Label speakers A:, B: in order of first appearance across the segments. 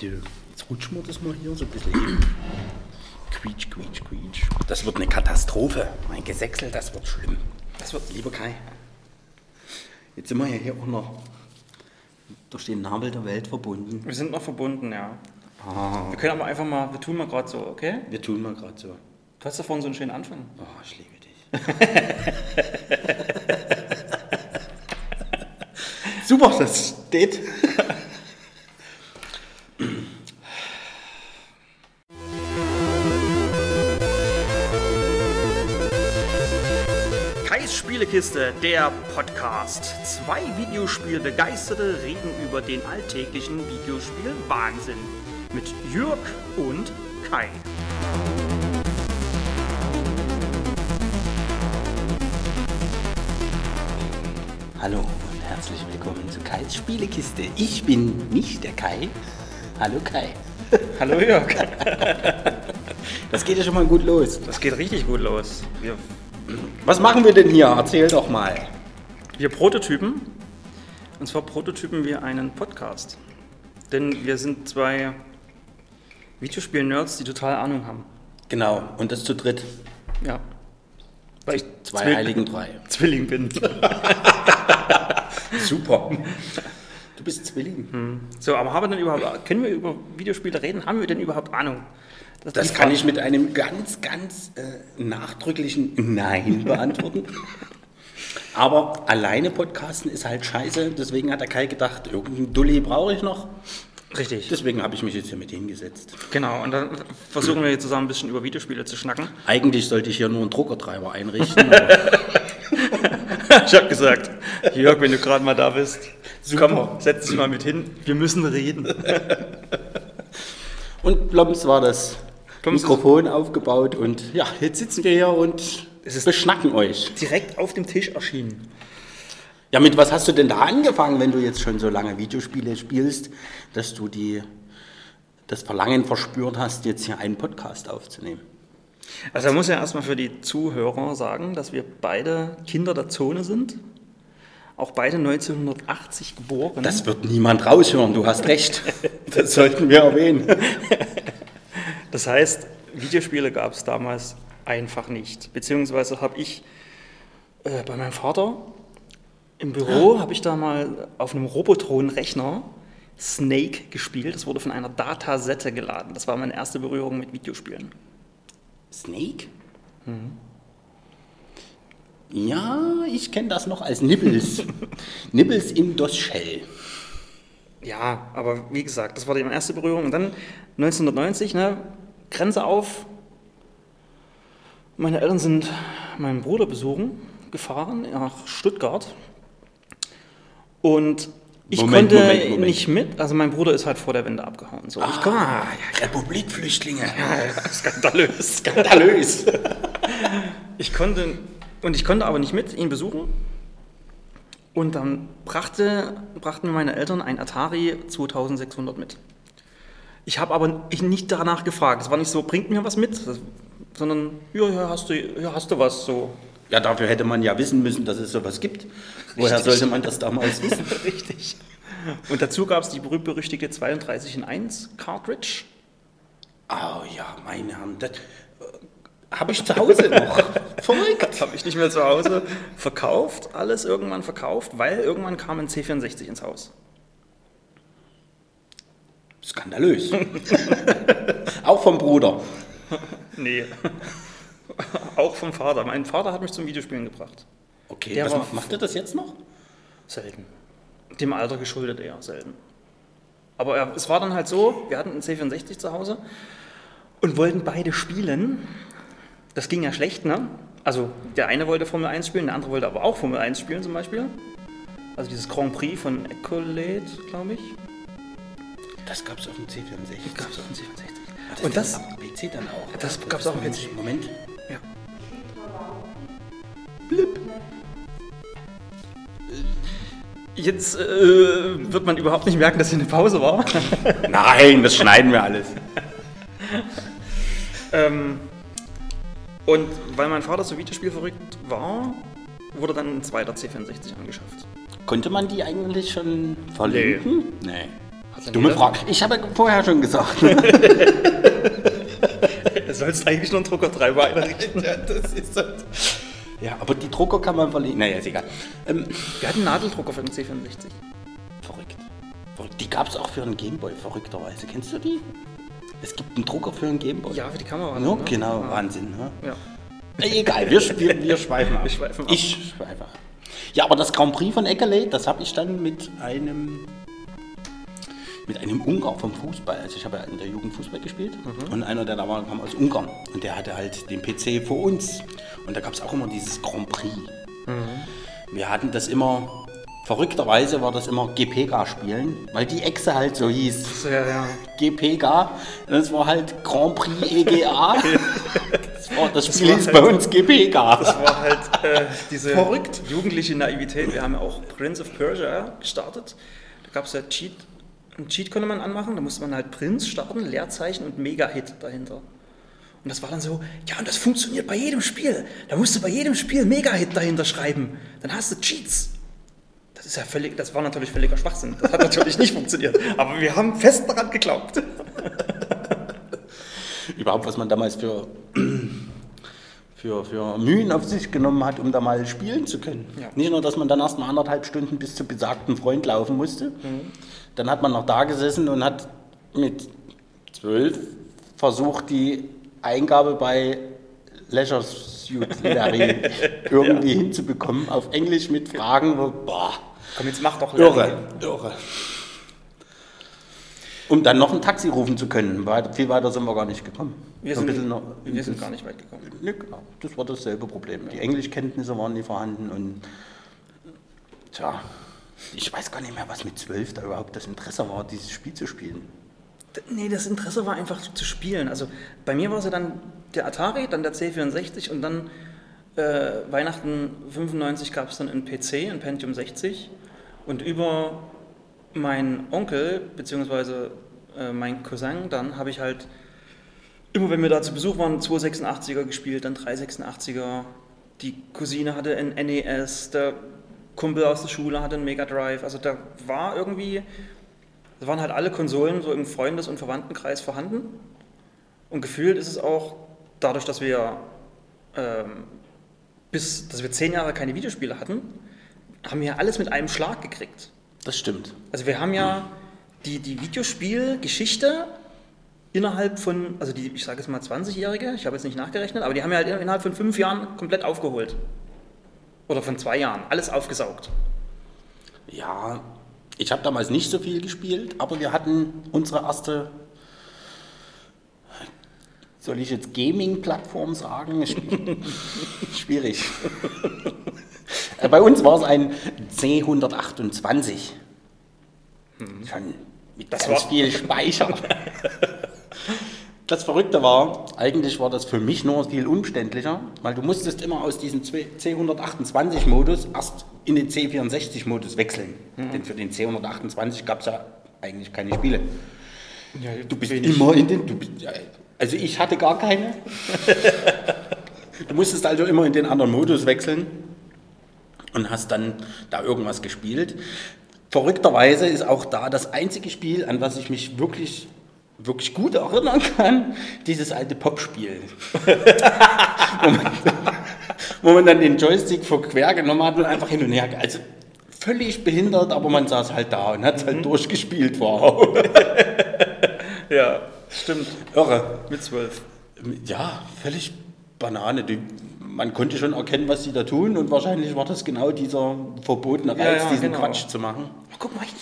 A: So, jetzt rutschen wir das mal hier so ein bisschen hin. Quietsch, quietsch, quietsch. Das wird eine Katastrophe. Mein Gesächsel, das wird schlimm. Das wird, lieber Kai. Jetzt sind wir ja hier auch noch durch den Nabel der Welt verbunden.
B: Wir sind noch verbunden, ja.
A: Ah,
B: Wir können aber einfach mal, wir tun mal gerade so, okay?
A: wir tun mal gerade so.
B: Du hast da vorhin so einen schönen Anfang.
A: Oh, ich liebe dich. Super, das steht.
B: Kais Spielekiste, der Podcast. Zwei Videospielbegeisterte reden über den alltäglichen Videospiel-Wahnsinn. Mit Jörg und Kai.
A: Hallo und herzlich willkommen zu Kais Spielekiste. Ich bin nicht der Kai. Hallo Kai.
B: Hallo Jörg.
A: Das geht ja schon mal gut los.
B: Das geht richtig gut los. Wir,
A: Was machen wir denn hier? Erzähl doch mal.
B: wir prototypen. Und zwar prototypen wir einen Podcast. Denn wir sind zwei Videospiel-Nerds, die total Ahnung haben.
A: Genau, und das zu dritt.
B: Ja. Weil ich
A: Zwei
B: Zwill-
A: heiligen drei.
B: Zwilling bin.
A: Super. Du bist Zwilling.
B: So, aber haben wir denn überhaupt, können wir über Videospiele reden? Haben wir denn überhaupt Ahnung?
A: Das
B: die
A: kann ich mit einem ganz, ganz äh, nachdrücklichen Nein beantworten. Aber alleine podcasten ist halt scheiße. Deswegen hat der Kai gedacht, irgendeinen Dulli brauche ich noch.
B: Richtig.
A: Deswegen habe ich mich jetzt hier mit hingesetzt.
B: Genau, und dann versuchen wir jetzt zusammen ein bisschen über Videospiele zu schnacken.
A: Eigentlich sollte ich hier nur einen Druckertreiber einrichten.
B: Ich habe gesagt, Jörg, wenn du gerade mal da bist,
A: Super.
B: komm, setz dich mal mit hin. Wir müssen reden.
A: und plumps war das Mikrofon aufgebaut. Und ja, jetzt sitzen wir hier und
B: Es ist-
A: beschnacken euch.
B: Direkt auf dem Tisch erschienen.
A: Ja, mit was hast du denn da angefangen, wenn du jetzt schon so lange Videospiele spielst, dass du die, das Verlangen verspürt hast, jetzt hier einen Podcast aufzunehmen?
B: Also man muss ja erstmal für die Zuhörer sagen, dass wir beide Kinder der Zone sind. Auch beide 1980 geboren.
A: Das wird niemand raushören, du hast recht. Das sollten wir erwähnen.
B: Das heißt, Videospiele gab es damals einfach nicht. Beziehungsweise habe ich äh, bei meinem Vater im Büro, habe ich da mal auf einem Robotron-Rechner Snake gespielt. Das wurde von einer Datasette geladen. Das war meine erste Berührung mit Videospielen.
A: Snake? Ja, ich kenne das noch als Nibbles. Nibbles in DOS Shell.
B: Ja, aber wie gesagt, das war die erste Berührung. Und dann 1990, ne, Grenze auf. Meine Eltern sind meinen Bruder besuchen gefahren nach Stuttgart. Und ich
A: Moment,
B: konnte
A: Moment, Moment.
B: nicht mit. Also mein Bruder ist halt vor der Wende abgehauen. So, ich konnte,
A: Ah, ja, Republikflüchtlinge.
B: skandalös.
A: Skandalös.
B: Ich konnte, und ich konnte aber nicht mit ihn besuchen. Und dann brachte, brachten mir meine Eltern ein Atari 2600 mit. Ich habe aber ich nicht danach gefragt. Es war nicht so, bringt mir was mit, sondern, ja, ja, hast du, ja, hast du was so.
A: Ja, dafür hätte man ja wissen müssen, dass es sowas gibt. Woher
B: Richtig.
A: sollte man das damals wissen?
B: Richtig. Und dazu gab es die berühmt-berüchtigte 32 in 1 Cartridge.
A: Oh ja, meine Herren, das habe ich zu Hause noch. Verrückt.
B: Habe ich nicht mehr zu Hause verkauft, alles irgendwann verkauft, weil irgendwann kam ein C64 ins Haus.
A: Skandalös. Auch vom Bruder.
B: Nee. Auch vom Vater. Mein Vater hat mich zum Videospielen gebracht.
A: Okay,
B: Der
A: was
B: war-
A: macht, er das jetzt noch?
B: Selten. Dem Alter geschuldet eher selten. Aber er, es war dann halt so, wir hatten einen C64 zu Hause und wollten beide spielen. Das ging ja schlecht, ne? Also der eine wollte Formel 1 spielen, der andere wollte aber auch Formel 1 spielen zum Beispiel. Also dieses Grand Prix von Ecolade, glaube ich.
A: Das gab es auf dem C64.
B: Gab es auf dem C64.
A: Ah,
B: Und das,
A: am PC dann auch.
B: das gab's auch am PC.
A: Moment.
B: ja. Jetzt äh, wird man überhaupt nicht merken, dass hier eine Pause war.
A: Nein, das schneiden wir alles.
B: Ähm, und weil mein Vater so Videospielverrückt war, wurde dann ein zweiter C64 angeschafft.
A: Konnte man die eigentlich schon verlinken? Nee. Dumme Frage. Ich habe vorher schon gesagt.
B: Du sollst eigentlich nur einen Druckertreiber einrichten.
A: ja, das ist halt. Ja, aber die Drucker kann man verlegen. Naja, ist egal. Ähm,
B: Wir hatten einen Nadeldrucker für den C64.
A: verrückt. verrückt. Die gab es auch für einen Gameboy, verrückterweise. Kennst du die? Es gibt einen Drucker für einen Gameboy.
B: Ja, für die Kamera.
A: Ja,
B: ne?
A: genau,
B: Ja.
A: Wahnsinn. Ne?
B: Ja.
A: Egal, wir, wir, wir schweifen ab.
B: Wir schweifen ab.
A: Ich schweife ab. Ja, aber das Grand Prix von Eckerle, das habe ich dann mit einem mit einem Ungar vom Fußball. Also ich habe ja in der Jugend Fußball gespielt
B: Mhm.
A: und einer, der da war, kam aus Ungarn und der hatte halt den PC vor uns und da gab es auch immer dieses Grand Prix.
B: Mhm.
A: Wir hatten das immer, verrückterweise war das immer GPGA spielen, weil die Echse halt so hieß.
B: Ja, ja.
A: GPGA, das war halt Grand Prix EGA. Das, war, das Spiel
B: war
A: hieß
B: halt-
A: bei uns GPGA.
B: Das war halt äh, diese
A: Verrückt.
B: jugendliche Naivität. Wir haben ja auch Prince of Persia gestartet. Da gab es ja Cheat. Einen Cheat konnte man anmachen, da musste man halt Prince starten, Leerzeichen und Mega-Hit dahinter. Und das war dann so, ja, und das funktioniert bei jedem Spiel. Da musst du bei jedem Spiel Mega-Hit dahinter schreiben. Dann hast du Cheats. Das ist ja völlig, das war natürlich völliger Schwachsinn. Das hat natürlich nicht funktioniert. Aber wir haben fest daran geglaubt.
A: Überhaupt, was man damals für, für, für Mühen auf sich genommen hat, um da mal spielen zu können.
B: Ja.
A: Nicht nur, dass man dann erst mal anderthalb Stunden bis zu besagten Freund laufen musste. Dann hat man noch da gesessen und hat mit zwölf versucht, die Eingabe bei Leisure Suit Larry irgendwie hinzubekommen, auf Englisch mit Fragen, wo, boah,
B: Komm, jetzt mach doch
A: irre, irre. Um dann noch ein Taxi rufen zu können. Viel weiter sind wir gar nicht gekommen.
B: Wir
A: ein
B: sind,
A: bisschen noch-
B: wir sind gar nicht weit gekommen.
A: Ne, genau. Das war dasselbe Problem. Die Englischkenntnisse waren nie vorhanden und tja, ich weiß gar nicht mehr, was mit zwölf da überhaupt das Interesse war, dieses Spiel zu spielen.
B: Nee, das Interesse war einfach zu spielen. Also bei mir war es ja dann der Atari, dann der C64 und dann äh, Weihnachten 95 gab es dann einen PC, ein Pentium 60 und über meinen Onkel bzw. Äh, meinen Cousin dann habe ich halt immer wenn wir da zu Besuch waren 286er gespielt, dann 386er. Die Cousine hatte ein NES, der Kumpel aus der Schule hatte einen Mega Drive. Also da war irgendwie es waren halt alle Konsolen so im Freundes- und Verwandtenkreis vorhanden. Und gefühlt ist es auch dadurch, dass wir ähm, bis, dass wir zehn Jahre keine Videospiele hatten, haben wir alles mit einem Schlag gekriegt.
A: Das stimmt.
B: Also wir haben ja die, die Videospielgeschichte innerhalb von, also die, ich sage jetzt mal 20-Jährige, ich habe jetzt nicht nachgerechnet, aber die haben ja halt innerhalb von fünf Jahren komplett aufgeholt. Oder von zwei Jahren, alles aufgesaugt.
A: Ja, ich habe damals nicht so viel gespielt, aber wir hatten unsere erste, soll ich jetzt Gaming-Plattform sagen? Schw- Schwierig. Bei uns war es ein C128. Schon mit
B: Das
A: ganz
B: war-
A: viel Speicher. Das Verrückte war, eigentlich war das für mich nur viel umständlicher, weil du musstest immer aus diesem C128-Modus erst in den C64-Modus wechseln. Denn für den C128 gab es ja eigentlich keine Spiele.
B: Ja,
A: Du bist immer in den. Bist, also ich hatte gar keine. du musstest also immer in den anderen Modus wechseln und hast dann da irgendwas gespielt. Verrückterweise ist auch da das einzige Spiel, an was ich mich wirklich, wirklich gut erinnern kann, dieses alte Popspiel. wo, man, wo man dann den Joystick vor quer genommen hat und einfach hin und her. Also völlig behindert, aber man saß halt da und hat es halt durchgespielt. Wow.
B: Ja, stimmt.
A: Irre.
B: Mit zwölf.
A: Ja, völlig Banane. Die, man konnte schon erkennen, was sie da tun und wahrscheinlich war das genau dieser verbotene Reiz,
B: Ja, ja,
A: diesen
B: genau.
A: Quatsch zu machen.
B: Oh, guck mal.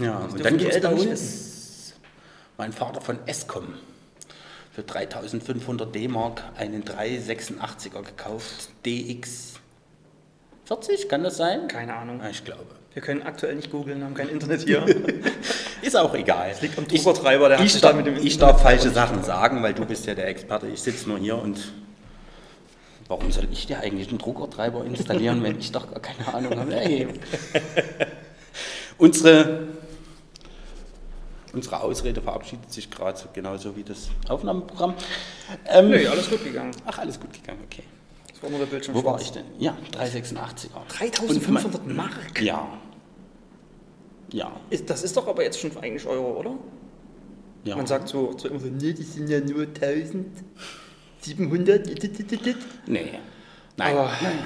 A: Ja, und dann
B: die
A: es
B: Eltern
A: uns mein Vater von Escom für 3500 D-Mark einen 386er gekauft, DX 40, kann das sein?
B: Keine Ahnung.
A: Ich glaube.
B: Wir können aktuell nicht googeln, haben kein Internet hier.
A: Ist auch egal.
B: liegt am Druckertreiber, der hat
A: ich,
B: sich
A: darf,
B: da mit dem
A: ich darf falsche Sachen sagen, weil du bist ja der Experte. Ich sitze nur hier und warum soll ich dir eigentlich einen Druckertreiber installieren, wenn ich doch gar keine Ahnung habe? Hey. unsere, unsere Ausrede verabschiedet sich gerade genauso wie das Aufnahmeprogramm. Ähm,
B: Nee, alles gut gegangen.
A: Ach, alles gut gegangen, okay.
B: Das war nur der Bildschirm
A: Wo war ich denn? Ja, 386er.
B: 3500 Mark?
A: Ja. Ja.
B: Ist, das ist doch aber jetzt schon eigentlich Euro, oder?
A: ja.
B: Man sagt so, so immer so, nee, das sind ja nur 1700.
A: Nee. Nein.
B: Aber
A: nein.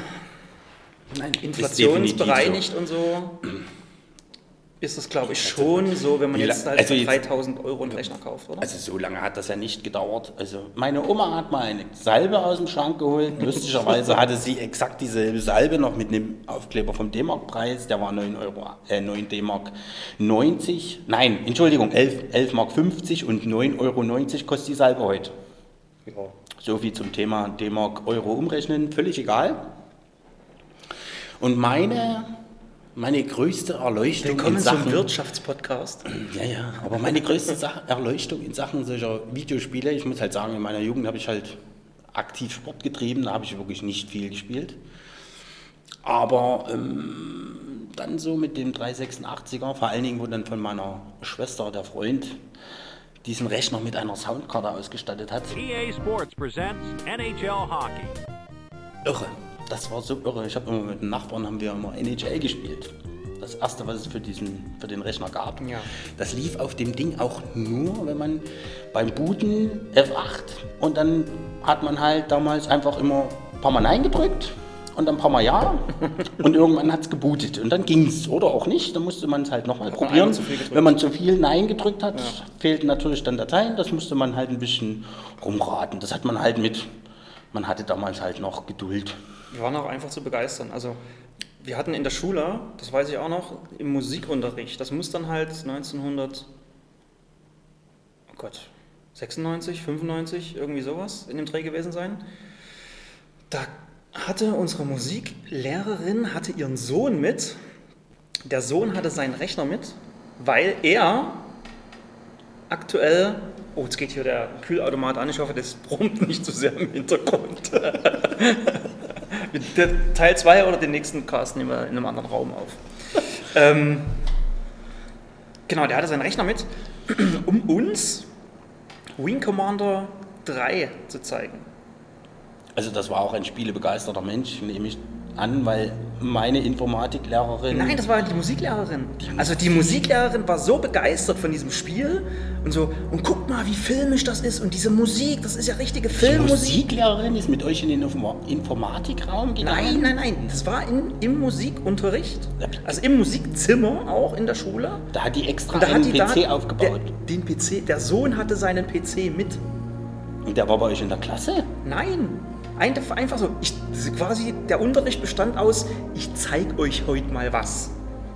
A: Nein. ist
B: inflationsbereinigt und so ist das, glaube ich, schon so, wenn man jetzt halt
A: also
B: für
A: jetzt-
B: 3000 Euro einen Rechner kauft, oder?
A: Also so lange hat das ja nicht gedauert. Also meine Oma hat mal eine Salbe aus dem Schrank geholt. Lustigerweise hatte sie exakt dieselbe Salbe noch mit einem Aufkleber vom D-Mark-Preis. Der war 9 Euro, äh, 9 D-Mark 90. Nein, Entschuldigung, 11, 11 Mark 50 und 9,90 Euro kostet die Salbe heute.
B: ja.
A: So viel zum Thema D-Mark Euro umrechnen, völlig egal. Und meine, meine größte Erleuchtung
B: Willkommen
A: in
B: zum
A: Sachen...
B: Wirtschaftspodcast.
A: Ja, ja, aber meine größte Erleuchtung in Sachen solcher Videospiele, ich muss halt sagen, in meiner Jugend habe ich halt aktiv Sport getrieben, da habe ich wirklich nicht viel gespielt. Aber ähm, dann so mit dem 386er, vor allen Dingen, wo dann von meiner Schwester, der Freund, diesen Rechner mit einer Soundkarte ausgestattet hat.
C: EA Sports presents NHL Hockey.
A: Irre. Das war so irre. Ich habe immer mit den Nachbarn haben wir immer NHL gespielt. Das erste, was es für, diesen, für den Rechner gab.
B: Ja.
A: Das lief auf dem Ding auch nur, wenn man beim Booten F8 und dann hat man halt damals einfach immer ein paar Mal Nein gedrückt und dann ein paar Mal Ja und irgendwann hat es gebootet und dann ging es oder auch nicht, dann musste man es halt nochmal probieren. Wenn man zu viel Nein gedrückt hat, fehlten natürlich dann Dateien, das musste man halt ein bisschen rumraten. Das hat man halt mit, man hatte damals halt noch Geduld.
B: Wir waren auch einfach zu begeistern. Also wir hatten in der Schule, das weiß ich auch noch, im Musikunterricht, das muss dann halt 1900, oh Gott, 96, 95, irgendwie sowas in dem Dreh gewesen sein. Da hatte unsere Musiklehrerin hatte ihren Sohn mit. Der Sohn hatte seinen Rechner mit, weil er aktuell, oh, jetzt geht hier der Kühlautomat an, ich hoffe, das brummt nicht zu sehr im Hintergrund. Teil 2 oder den nächsten Cast nehmen wir in einem anderen Raum auf. ähm, genau, der hatte seinen Rechner mit, um uns Wing Commander 3 zu zeigen.
A: Also das war auch ein spielebegeisterter Mensch, nehme ich an, weil meine Informatiklehrerin...
B: Nein, das war die Musiklehrerin. Also die Musiklehrerin war so begeistert von diesem Spiel und so, und guck mal, wie filmisch das ist und diese Musik, das ist ja richtige
A: die
B: Filmmusik.
A: Musiklehrerin ist mit euch in den Informa Informatikraum gegangen?
B: Nein, nein, nein, das war in, im Musikunterricht, also im Musikzimmer auch in der Schule.
A: Da hat die extra
B: da hat
A: einen
B: die
A: PC
B: da,
A: aufgebaut.
B: Der, den PC, der Sohn hatte seinen PC mit.
A: Und der war bei euch in der Klasse?
B: Nein, einfach, so. Ich, quasi der Unterricht bestand aus, ich zeig euch heute mal was.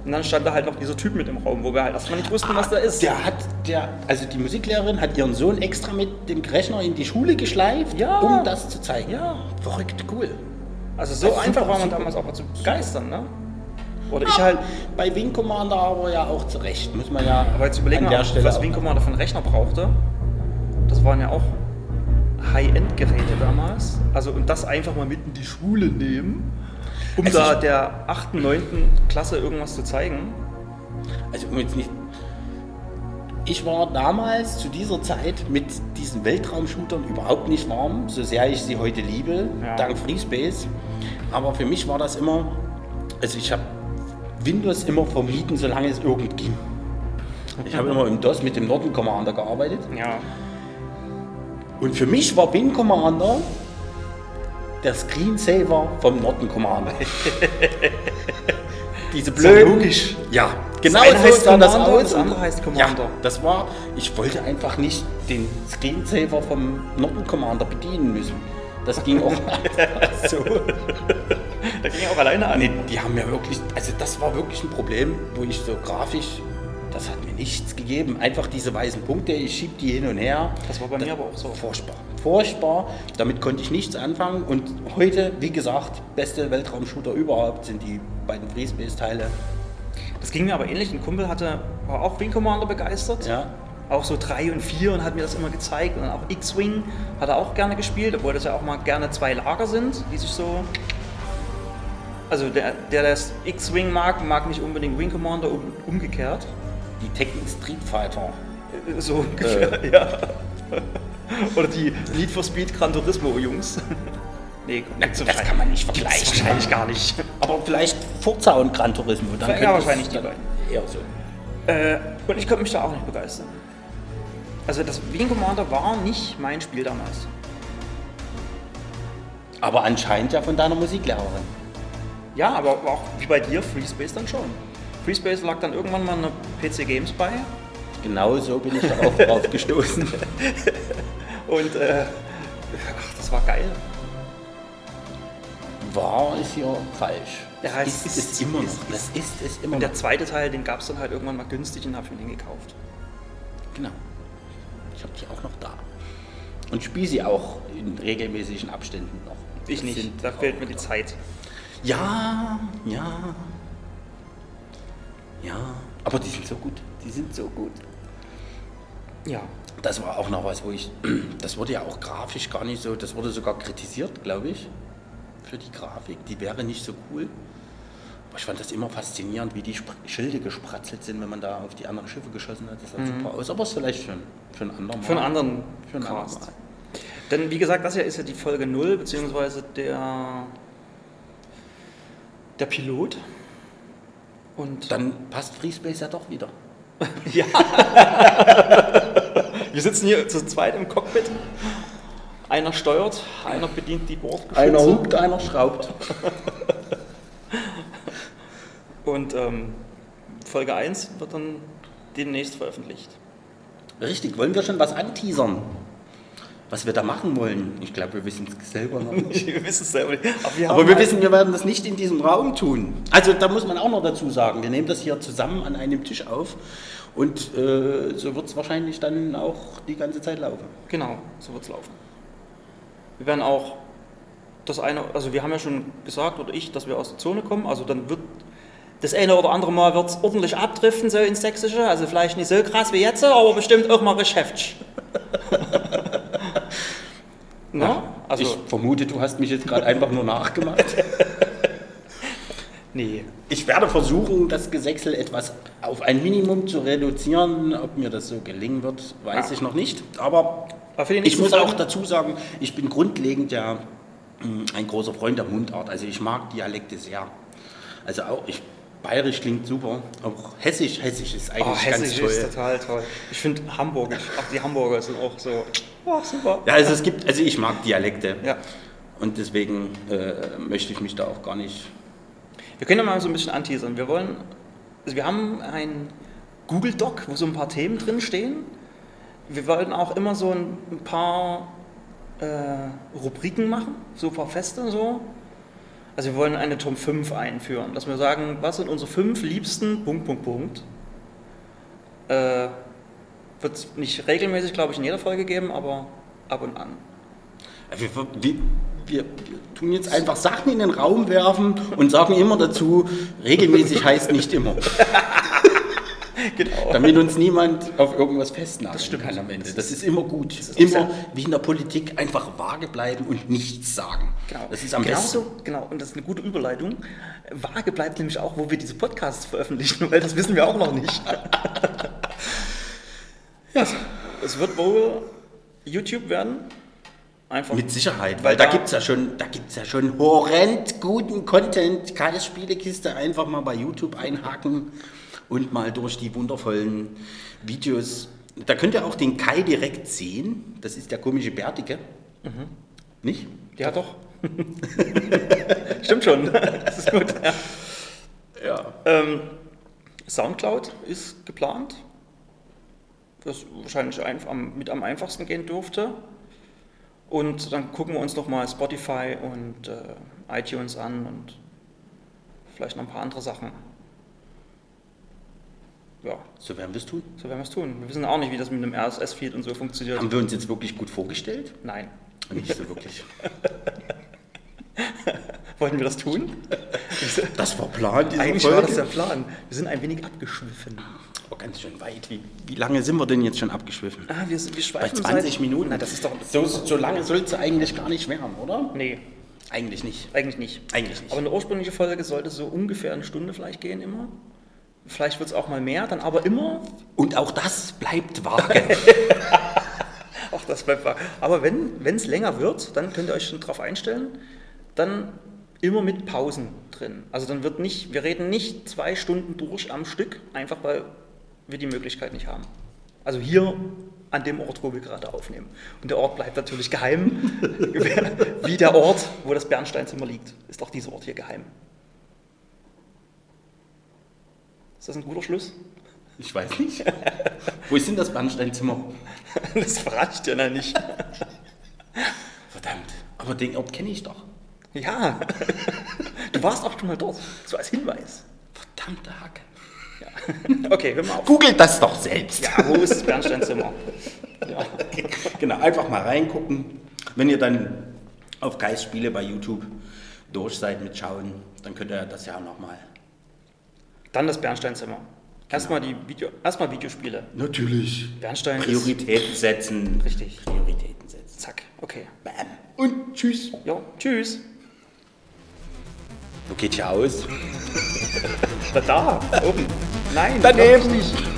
B: Und dann stand da halt noch dieser Typ mit im Raum, wo wir halt erstmal nicht wussten, was da ist.
A: Der hat, der, also die Musiklehrerin hat ihren Sohn extra mit dem Rechner in die Schule geschleift,
B: Ja.
A: um das zu zeigen.
B: Ja.
A: Verrückt, cool.
B: Also so
A: Also
B: einfach
A: super,
B: war man damals auch mal zu begeistern, ne? Oder ich halt,
A: Bei Wing Commander aber ja auch zurecht, muss man ja
B: aber jetzt überlegen
A: an
B: wir,
A: der Stelle
B: was Wing Commander für einen Rechner brauchte. Das waren ja auch High-End-Geräte damals. Also und das einfach mal mit in die Schule nehmen, um
A: Also
B: da der 8., 9. Klasse irgendwas zu zeigen.
A: Also um jetzt nicht. Ich war damals zu dieser Zeit mit diesen Weltraumshootern überhaupt nicht warm, so sehr ich sie heute liebe,
B: Ja.
A: dank FreeSpace. Aber für mich war das immer, also ich habe Windows immer vermieden, solange es irgend ging. Ich habe immer im DOS mit dem Norton Commander gearbeitet.
B: Ja.
A: Und für mich war Wing Commander der Screensaver vom Norton Commander. Diese blöden.
B: logisch.
A: Ja, genau
B: eine
A: so
B: heißt
A: sah das
B: Commander,
A: aus.
B: das andere heißt Commander.
A: Ja, das war, ich wollte einfach nicht den Screensaver vom Norton Commander bedienen müssen. Das ging auch so.
B: Da ging auch alleine an.
A: Nee, die haben ja wirklich, also das war wirklich ein Problem, wo ich so grafisch, das hat mir nichts gegeben. Einfach diese weißen Punkte, ich schieb die hin und her.
B: Das war bei mir aber auch so.
A: Furchtbar. Furchtbar. Damit konnte ich nichts anfangen. Und heute, wie gesagt, beste Weltraumshooter überhaupt sind die beiden FreeSpace-Teile.
B: Das ging mir aber ähnlich. Ein Kumpel hatte, war auch Wing Commander begeistert.
A: Ja.
B: Auch so 3 und 4 und hat mir das immer gezeigt. Und dann auch X-Wing hat er auch gerne gespielt, obwohl das ja auch mal gerne zwei Lager sind, die sich so. Also der, der das X-Wing mag, mag nicht unbedingt Wing Commander um, umgekehrt.
A: Die Tekken Street Fighter.
B: Äh, So ungefähr, ja. Oder die Need for Speed Gran Turismo Jungs. nee,
A: das
B: wahrscheinlich-
A: kann man nicht vergleichen.
B: Wahrscheinlich gar nicht.
A: Aber vielleicht Forza und Gran Turismo. Dann
B: Ja, wahrscheinlich die beiden.
A: Eher so.
B: Äh, und ich konnte mich da auch nicht begeistern. Also das Wing Commander war nicht mein Spiel damals.
A: Aber anscheinend ja von deiner Musiklehrerin.
B: Ja, aber auch wie bei dir, FreeSpace dann schon. FreeSpace lag dann irgendwann mal eine PC Games bei.
A: Genau so bin ich da auch drauf gestoßen.
B: Und äh, ach, das war geil.
A: War ist hier falsch.
B: Ja,
A: das
B: es
A: ist,
B: ist-
A: es immer noch.
B: ist-
A: Das ist es immer
B: Und der
A: noch.
B: zweite Teil, den gab es dann halt irgendwann mal günstig und habe ich mir den gekauft.
A: Genau. Ich habe die auch noch da. Und spiele sie auch in regelmäßigen Abständen noch.
B: Ich
A: Das
B: nicht, da fehlt mir die. Zeit.
A: Ja, ja. Ja. Aber die sind so gut. Die sind so gut.
B: Ja.
A: Das war auch noch was, wo ich. Das wurde ja auch grafisch gar nicht so. Das wurde sogar kritisiert, glaube ich. Für die Grafik. Die wäre nicht so cool. Aber ich fand das immer faszinierend, wie die Spr Schilde gespratzelt sind, wenn man da auf die anderen Schiffe geschossen hat. Das sah super aus. Aber es ist vielleicht für, für einen anderen
B: Für einen anderen
A: Für einen anderen
B: Cast.
A: Mal.
B: Denn wie gesagt, das hier ist ja die Folge 0, beziehungsweise der, der Pilot. Und
A: Dann passt FreeSpace ja doch wieder.
B: ja. Wir sitzen hier zu zweit im Cockpit. Einer steuert, einer bedient die Bordgeschütze.
A: Einer hupt, einer schraubt.
B: Und ähm, Folge 1 wird dann demnächst veröffentlicht.
A: Richtig, wollen wir schon was anteasern? Was wir da machen wollen? Ich glaube, wir wissen es selber noch nicht.
B: wir wissen es selber nicht. Aber wir,
A: Aber wir
B: halt-
A: wissen, wir werden das nicht in diesem Raum tun. Also da muss man auch noch dazu sagen, wir nehmen das hier zusammen an einem Tisch auf und äh, so wird es wahrscheinlich dann auch die ganze Zeit laufen.
B: Genau, so wird es laufen. Wir werden auch das eine, also wir haben ja schon gesagt, oder ich, dass wir aus der Zone kommen, also dann wird das eine oder andere Mal wird es ordentlich abdriften, so ins Sächsische, also vielleicht nicht so krass wie jetzt, aber bestimmt auch mal geschäftlich. Na? Also,
A: ich vermute, du hast mich jetzt gerade einfach nur nachgemacht.
B: nee.
A: Ich werde versuchen, das Gesächsel etwas auf ein Minimum zu reduzieren. Ob mir das so gelingen wird, weiß
B: Ja.
A: ich noch nicht. Aber
B: Aber
A: ich muss
B: Folgen-
A: auch dazu sagen, ich bin grundlegend ja mh, ein großer Freund der Mundart. Also ich mag Dialekte sehr. Also auch ich, Bayerisch klingt super. Auch Hessisch, Hessisch ist eigentlich
B: Oh,
A: ganz
B: Hessisch
A: toll.
B: ist total toll. Ich finde Hamburgisch, auch die Hamburger sind auch so, oh, super.
A: Ja, also es gibt, also ich mag Dialekte.
B: Ja.
A: Und deswegen äh, möchte ich mich da auch gar nicht.
B: Wir können ja mal so ein bisschen anteasern. Wir wollen, also wir haben ein Google Doc, wo so ein paar Themen drin stehen. Wir wollten auch immer so ein, ein paar äh, Rubriken machen, so ein paar Feste so. Also wir wollen eine Top 5 einführen, dass wir sagen, was sind unsere fünf liebsten Punkt, Punkt, Punkt. Äh, Wird es nicht regelmäßig, glaube ich, in jeder Folge geben, aber ab und an.
A: Wir, wir, wir, wir tun jetzt einfach Sachen in den Raum werfen und sagen immer dazu, regelmäßig heißt nicht immer.
B: Genau.
A: Damit uns niemand auf irgendwas festnageln
B: Das stimmt.
A: kann am Ende. Das ist immer gut.
B: ist
A: immer wie in der Politik einfach vage bleiben und nichts sagen.
B: Genau.
A: Das ist am
B: genau
A: besten.
B: So, genau, und das ist eine gute Überleitung. Vage bleibt nämlich auch, wo wir diese Podcasts veröffentlichen, weil das wissen wir auch noch nicht. ja, es wird wohl YouTube werden. Einfach.
A: Mit Sicherheit,
B: Weil
A: weil da
B: da-
A: gibt es ja schon, da gibt's ja schon horrend guten Content. Keine Spielekiste, einfach mal bei YouTube einhaken und mal durch die wundervollen Videos. Da könnt ihr auch den Kai direkt sehen. Das ist der komische Bärtige.
B: Mhm.
A: Nicht?
B: Ja, doch. Stimmt schon. Das ist gut. Ja.
A: Ja.
B: Ähm, Soundcloud ist geplant. Das wahrscheinlich am, mit am einfachsten gehen dürfte. Und dann gucken wir uns noch mal Spotify und äh, iTunes an und vielleicht noch ein paar andere Sachen. Ja,
A: So werden wir es tun.
B: so werden wir es tun. Wir wissen auch nicht, wie das mit dem RSS-Feed und so funktioniert.
A: Haben wir uns jetzt wirklich gut vorgestellt?
B: Nein.
A: Nicht so wirklich.
B: Wollten wir das tun?
A: Das war Plan dieser
B: Eigentlich
A: Folge.
B: war das der Plan. Wir sind ein wenig abgeschwiffen.
A: Aber ganz schön weit. Wie, wie lange sind wir denn jetzt schon abgeschwiffen?
B: Ah, wir, wir
A: Bei
B: schweifen
A: 20
B: seit,
A: Minuten?
B: Na, das ist doch...
A: So, so lange soll es eigentlich gar nicht werden, oder?
B: Nee,
A: Eigentlich nicht.
B: eigentlich nicht.
A: Eigentlich nicht.
B: Aber eine ursprüngliche Folge sollte so ungefähr eine Stunde vielleicht gehen immer. Vielleicht wird es auch mal mehr, dann aber immer.
A: Und auch das bleibt vage.
B: Ach, das bleibt wahr. Aber wenn es länger wird, dann könnt ihr euch schon drauf einstellen. Dann immer mit Pausen drin. Also dann wird nicht, wir reden nicht zwei Stunden durch am Stück, einfach weil wir die Möglichkeit nicht haben. Also hier an dem Ort, wo wir gerade aufnehmen. Und der Ort bleibt natürlich geheim, wie der Ort, wo das Bernsteinzimmer liegt. Ist auch dieser Ort hier geheim. Ist das ein guter Schluss?
A: Ich weiß nicht. Wo ist denn das Bernsteinzimmer?
B: Das verrate ich dir noch nicht.
A: Verdammt. Aber den Ort kenne ich doch.
B: Ja, du warst auch schon mal dort, so als Hinweis.
A: Verdammte Hacke.
B: Okay, hör mal auf.
A: Googelt das doch selbst.
B: Ja, wo ist das Bernsteinzimmer? Ja.
A: Genau, einfach mal reingucken. Wenn ihr dann auf Geistspiele bei YouTube durch seid mit Schauen, dann könnt ihr das ja nochmal.
B: Dann das Bernsteinzimmer. Erstmal die Video, erstmal Videospiele.
A: Natürlich.
B: Bernstein
A: Prioritäten setzen.
B: Richtig.
A: Prioritäten setzen.
B: zack, okay.
A: Bam. Und tschüss.
B: Ja, tschüss.
A: Wo geht hier aus?
B: Da, da, oben. Nein,
A: Daneben.